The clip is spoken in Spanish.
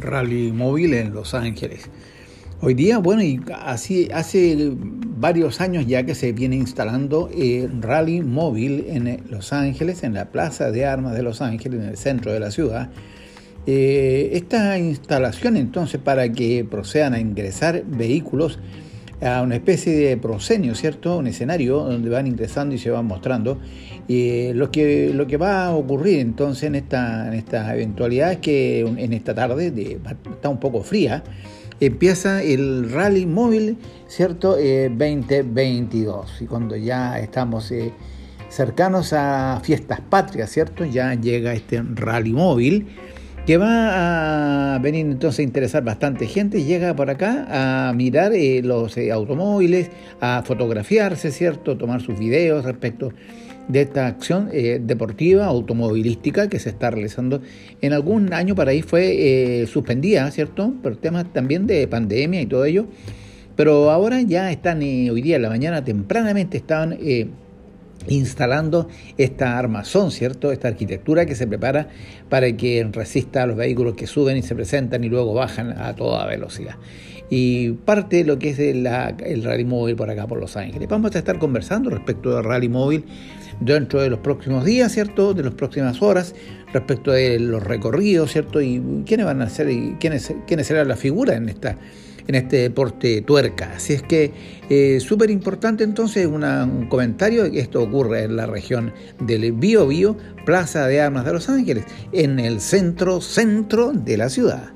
rally móvil en Los Ángeles. Hoy día, bueno, y así hace varios años ya que se viene instalando el rally móvil en Los Ángeles, en la Plaza de Armas de Los Ángeles, en el centro de la ciudad. Eh, esta instalación entonces para que procedan a ingresar vehículos a una especie de proscenio, ¿cierto? Un escenario donde van ingresando y se van mostrando. Eh, lo, que, lo que va a ocurrir entonces en esta, en esta eventualidad es que en esta tarde, de, está un poco fría, empieza el rally móvil, ¿cierto? 2022. Eh, y cuando ya estamos eh, cercanos a fiestas patrias, ¿cierto? Ya llega este rally móvil que va a venir entonces a interesar bastante gente, llega por acá a mirar eh, los eh, automóviles, a fotografiarse, ¿cierto? Tomar sus videos respecto de esta acción eh, deportiva automovilística que se está realizando en algún año para ahí fue suspendida, ¿cierto? Por temas también de pandemia y todo ello. Pero ahora ya están, hoy día en la mañana tempranamente estaban instalando esta armazón, ¿cierto? Esta arquitectura que se prepara para que resista a los vehículos que suben y se presentan y luego bajan a toda velocidad. Y parte de lo que es el, rally móvil por acá por Los Ángeles. Vamos a estar conversando respecto del rally móvil dentro de los próximos días, ¿cierto? De las próximas horas, respecto de los recorridos, ¿cierto? Y quiénes van a ser y quiénes, quiénes serán las figuras en esta en este deporte tuerca. Así es que eh, súper importante entonces un comentario, esto ocurre en la región del Bio Bio, Plaza de Armas de Los Ángeles, en el centro, centro de la ciudad.